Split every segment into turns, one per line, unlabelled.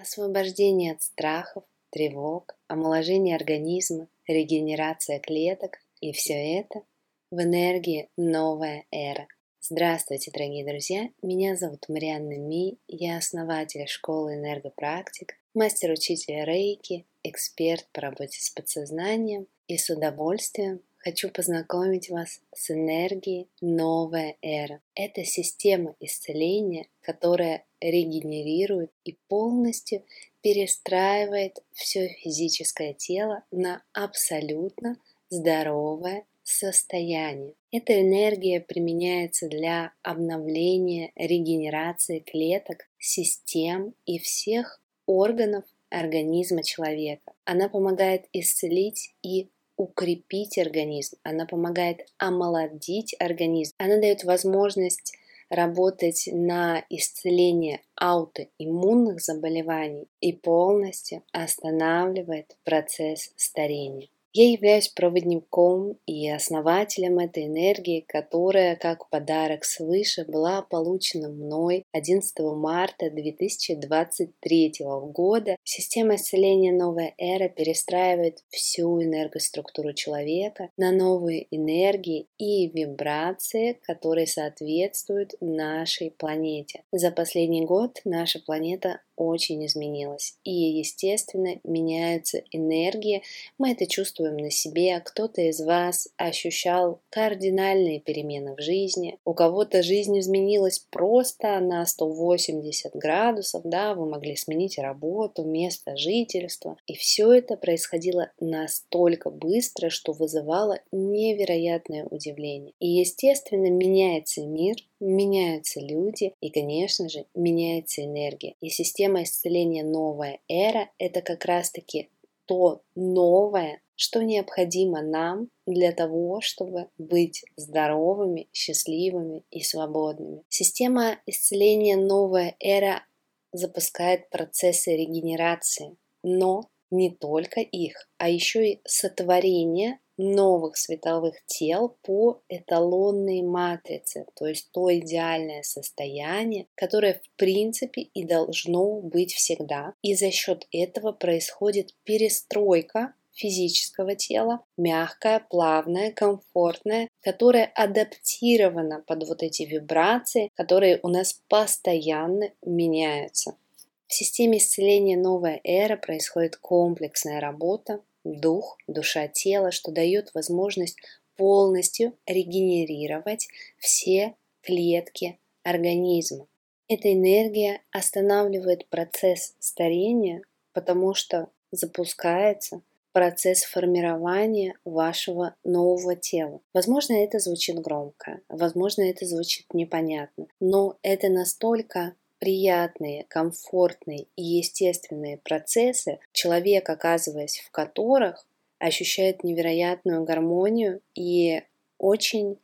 освобождение от страхов, тревог, омоложение организма, регенерация клеток и все это в энергии новая эра. Здравствуйте, дорогие друзья! Меня зовут Марианна Ми, я основатель школы энергопрактик, мастер-учитель рейки, эксперт по работе с подсознанием и с удовольствием хочу познакомить вас с энергией новая эра. Это система исцеления, которая регенерирует и полностью перестраивает все физическое тело на абсолютно здоровое состояние. Эта энергия применяется для обновления, регенерации клеток, систем и всех органов организма человека. Она помогает исцелить и укрепить организм, она помогает омолодить организм, она дает возможность работать на исцеление аутоиммунных заболеваний и полностью останавливает процесс старения. Я являюсь проводником и основателем этой энергии, которая, как подарок свыше, была получена мной 11 марта 2023 года. Система исцеления «Новая эра» перестраивает всю энергоструктуру человека на новые энергии и вибрации, которые соответствуют нашей планете. За последний год наша планета очень изменилась. И, естественно, меняются энергии. Мы это чувствуем на себе. Кто-то из вас ощущал кардинальные перемены в жизни. У кого-то жизнь изменилась просто на 180 градусов. Да, вы могли сменить работу, место жительства. И все это происходило настолько быстро, что вызывало невероятное удивление. И, естественно, меняется мир, меняются люди и, конечно же, меняется энергия. И система исцеления новая эра – это как раз-таки то новое, что необходимо нам для того, чтобы быть здоровыми, счастливыми и свободными. Система исцеления новая эра запускает процессы регенерации, но не только их, а еще и сотворение новых световых тел по эталонной матрице, то есть то идеальное состояние, которое в принципе и должно быть всегда. И за счет этого происходит перестройка физического тела, мягкая, плавная, комфортная, которая адаптирована под вот эти вибрации, которые у нас постоянно меняются. В системе исцеления «Новая эра» происходит комплексная работа, дух, душа, тело, что дает возможность полностью регенерировать все клетки организма. Эта энергия останавливает процесс старения, потому что запускается процесс формирования вашего нового тела. Возможно, это звучит громко, возможно, это звучит непонятно, но это настолько приятные, комфортные и естественные процессы, человек, оказываясь в которых, ощущает невероятную гармонию и очень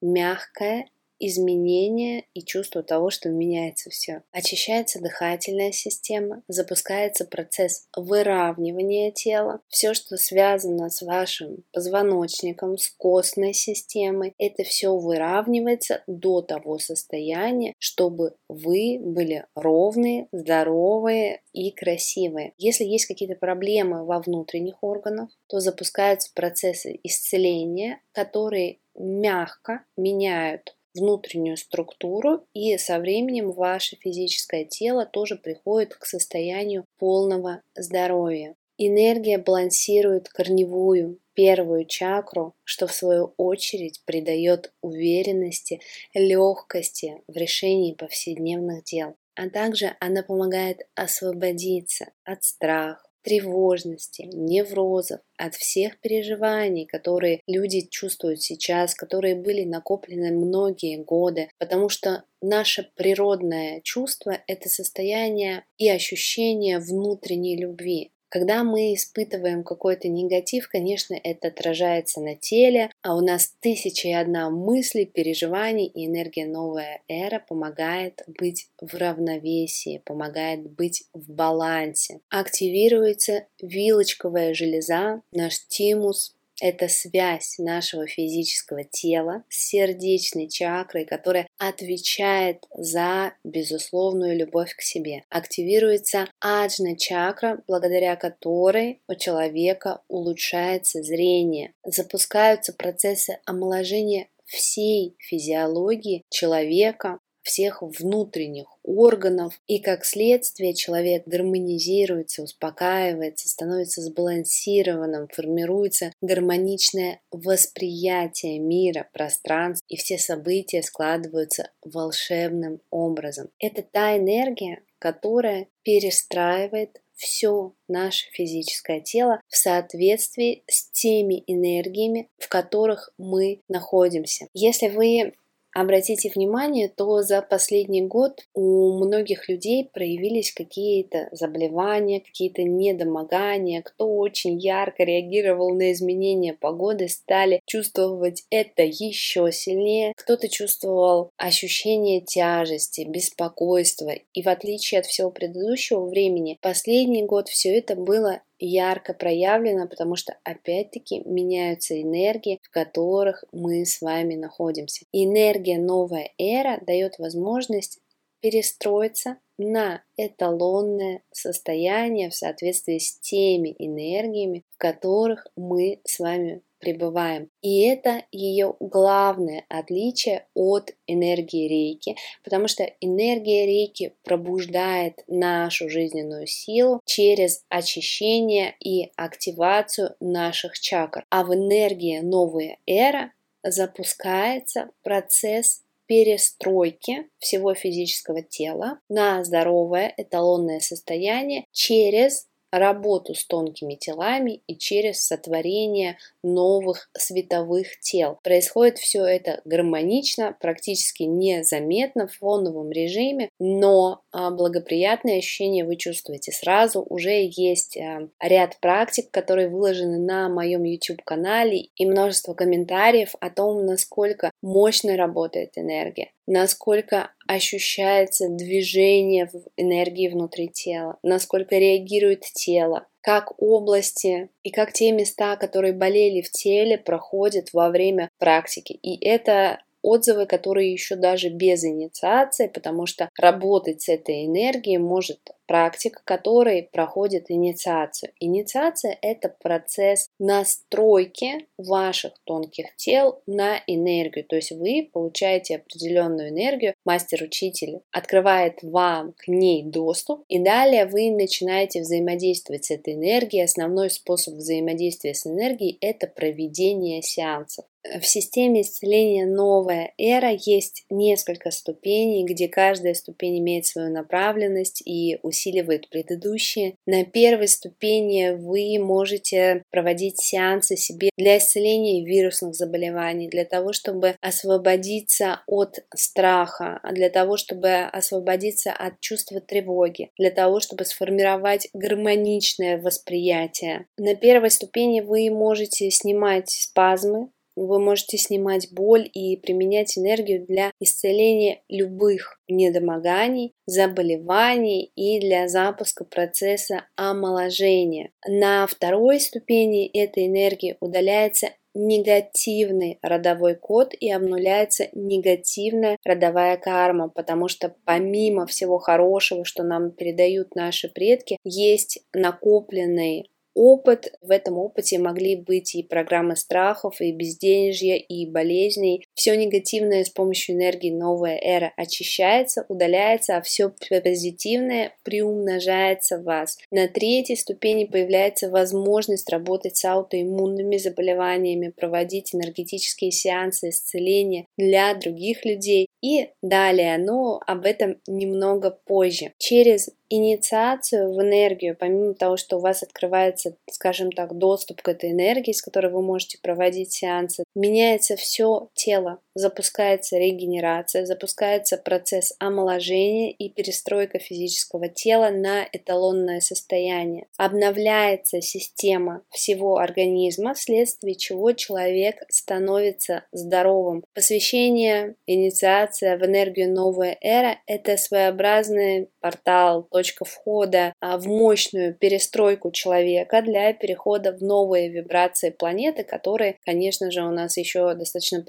мягкое изменение и чувство того, что меняется все. Очищается дыхательная система, запускается процесс выравнивания тела. Все, что связано с вашим позвоночником, с костной системой, это все выравнивается до того состояния, чтобы вы были ровные, здоровые и красивые. Если есть какие-то проблемы во внутренних органах, то запускаются процессы исцеления, которые мягко меняют внутреннюю структуру, и со временем ваше физическое тело тоже приходит к состоянию полного здоровья. Энергия балансирует корневую, первую чакру, что в свою очередь придает уверенности, легкости в решении повседневных дел. А также она помогает освободиться от страха, тревожности, неврозов, от всех переживаний, которые люди чувствуют сейчас, которые были накоплены многие годы, потому что наше природное чувство – это состояние и ощущение внутренней любви. Когда мы испытываем какой-то негатив, конечно, это отражается на теле, а у нас тысяча и одна мысли, переживаний, и энергия новая эра помогает быть в равновесии, помогает быть в балансе. Активируется вилочковая железа, наш тимус, это связь нашего физического тела с сердечной чакрой, которая отвечает за безусловную любовь к себе. Активируется аджна чакра, благодаря которой у человека улучшается зрение. Запускаются процессы омоложения всей физиологии человека, всех внутренних органов, и как следствие человек гармонизируется, успокаивается, становится сбалансированным, формируется гармоничное восприятие мира, пространства, и все события складываются волшебным образом. Это та энергия, которая перестраивает все наше физическое тело в соответствии с теми энергиями, в которых мы находимся. Если вы обратите внимание, то за последний год у многих людей проявились какие-то заболевания, какие-то недомогания, кто очень ярко реагировал на изменения погоды, стали чувствовать это еще сильнее, кто-то чувствовал ощущение тяжести, беспокойства, и в отличие от всего предыдущего времени, последний год все это было ярко проявлено, потому что опять-таки меняются энергии, в которых мы с вами находимся. Энергия новая эра дает возможность перестроиться на эталонное состояние в соответствии с теми энергиями, в которых мы с вами пребываем. И это ее главное отличие от энергии рейки, потому что энергия рейки пробуждает нашу жизненную силу через очищение и активацию наших чакр. А в энергии новая эра запускается процесс перестройки всего физического тела на здоровое эталонное состояние через работу с тонкими телами и через сотворение новых световых тел. Происходит все это гармонично, практически незаметно в фоновом режиме, но а, благоприятные ощущения вы чувствуете сразу. Уже есть а, ряд практик, которые выложены на моем YouTube-канале и множество комментариев о том, насколько мощно работает энергия насколько ощущается движение в энергии внутри тела, насколько реагирует тело, как области и как те места, которые болели в теле, проходят во время практики. И это отзывы, которые еще даже без инициации, потому что работать с этой энергией может практика, который проходит инициацию. Инициация – это процесс настройки ваших тонких тел на энергию. То есть вы получаете определенную энергию, мастер-учитель открывает вам к ней доступ, и далее вы начинаете взаимодействовать с этой энергией. Основной способ взаимодействия с энергией – это проведение сеансов. В системе исцеления новая эра есть несколько ступеней, где каждая ступень имеет свою направленность и усиливает усиливает предыдущие. На первой ступени вы можете проводить сеансы себе для исцеления вирусных заболеваний, для того, чтобы освободиться от страха, для того, чтобы освободиться от чувства тревоги, для того, чтобы сформировать гармоничное восприятие. На первой ступени вы можете снимать спазмы, вы можете снимать боль и применять энергию для исцеления любых недомоганий, заболеваний и для запуска процесса омоложения. На второй ступени этой энергии удаляется негативный родовой код и обнуляется негативная родовая карма, потому что помимо всего хорошего, что нам передают наши предки, есть накопленный опыт. В этом опыте могли быть и программы страхов, и безденежья, и болезней. Все негативное с помощью энергии новая эра очищается, удаляется, а все позитивное приумножается в вас. На третьей ступени появляется возможность работать с аутоиммунными заболеваниями, проводить энергетические сеансы исцеления для других людей и далее, но об этом немного позже. Через инициацию в энергию, помимо того, что у вас открывается, скажем так, доступ к этой энергии, с которой вы можете проводить сеансы, меняется все тело, запускается регенерация, запускается процесс омоложения и перестройка физического тела на эталонное состояние. Обновляется система всего организма, вследствие чего человек становится здоровым. Посвящение, инициация в энергию новая эра – это своеобразный портал, точка входа а, в мощную перестройку человека для перехода в новые вибрации планеты, которые, конечно же, у нас еще достаточно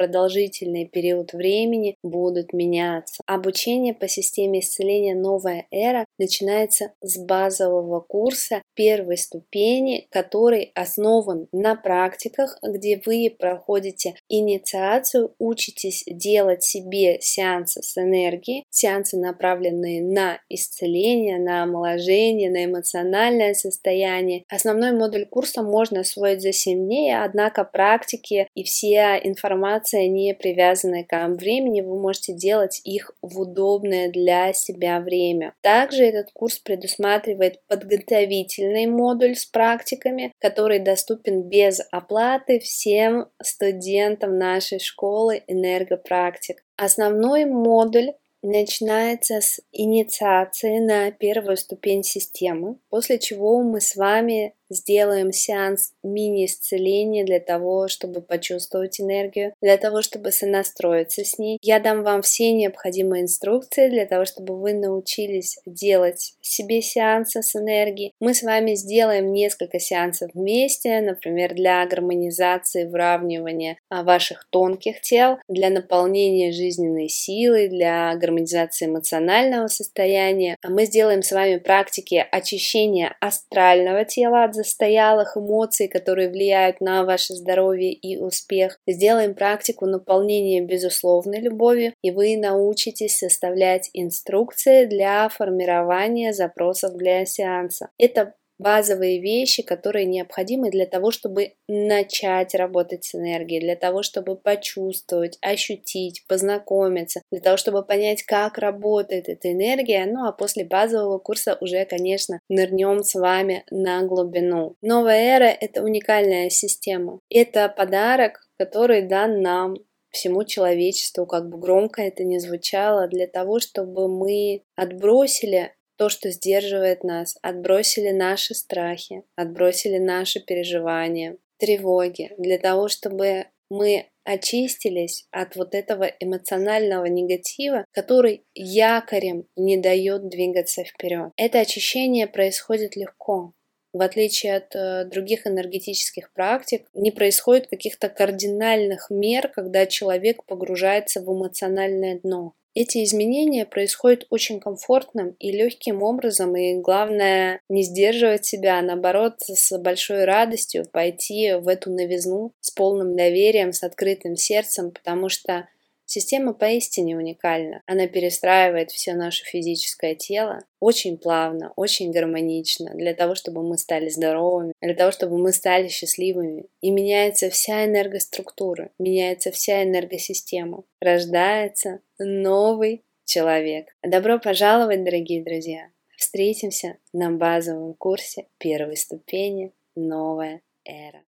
продолжительный период времени будут меняться. Обучение по системе исцеления «Новая эра» начинается с базового курса первой ступени, который основан на практиках, где вы проходите инициацию, учитесь делать себе сеансы с энергией, сеансы, направленные на исцеление, на омоложение, на эмоциональное состояние. Основной модуль курса можно освоить за 7 дней, однако практики и вся информация не привязаны к времени, вы можете делать их в удобное для себя время. Также этот курс предусматривает подготовительный модуль с практиками, который доступен без оплаты всем студентам нашей школы энергопрактик. Основной модуль начинается с инициации на первую ступень системы, после чего мы с вами сделаем сеанс мини-исцеления для того, чтобы почувствовать энергию, для того, чтобы сонастроиться с ней. Я дам вам все необходимые инструкции для того, чтобы вы научились делать себе сеансы с энергией. Мы с вами сделаем несколько сеансов вместе, например, для гармонизации, выравнивания а, ваших тонких тел, для наполнения жизненной силой, для гармонизации эмоционального состояния. А мы сделаем с вами практики очищения астрального тела от застоялых эмоций, которые влияют на ваше здоровье и успех. Сделаем практику наполнения безусловной любовью, и вы научитесь составлять инструкции для формирования запросов для сеанса. Это базовые вещи, которые необходимы для того, чтобы начать работать с энергией, для того, чтобы почувствовать, ощутить, познакомиться, для того, чтобы понять, как работает эта энергия. Ну а после базового курса уже, конечно, нырнем с вами на глубину. Новая эра — это уникальная система. Это подарок, который дан нам всему человечеству, как бы громко это ни звучало, для того, чтобы мы отбросили то, что сдерживает нас, отбросили наши страхи, отбросили наши переживания, тревоги, для того, чтобы мы очистились от вот этого эмоционального негатива, который якорем не дает двигаться вперед. Это очищение происходит легко. В отличие от э, других энергетических практик, не происходит каких-то кардинальных мер, когда человек погружается в эмоциональное дно. Эти изменения происходят очень комфортным и легким образом, и главное не сдерживать себя, а наоборот с большой радостью пойти в эту новизну с полным доверием, с открытым сердцем, потому что Система поистине уникальна. Она перестраивает все наше физическое тело очень плавно, очень гармонично, для того, чтобы мы стали здоровыми, для того, чтобы мы стали счастливыми. И меняется вся энергоструктура, меняется вся энергосистема. Рождается новый человек. Добро пожаловать, дорогие друзья! Встретимся на базовом курсе первой ступени «Новая эра».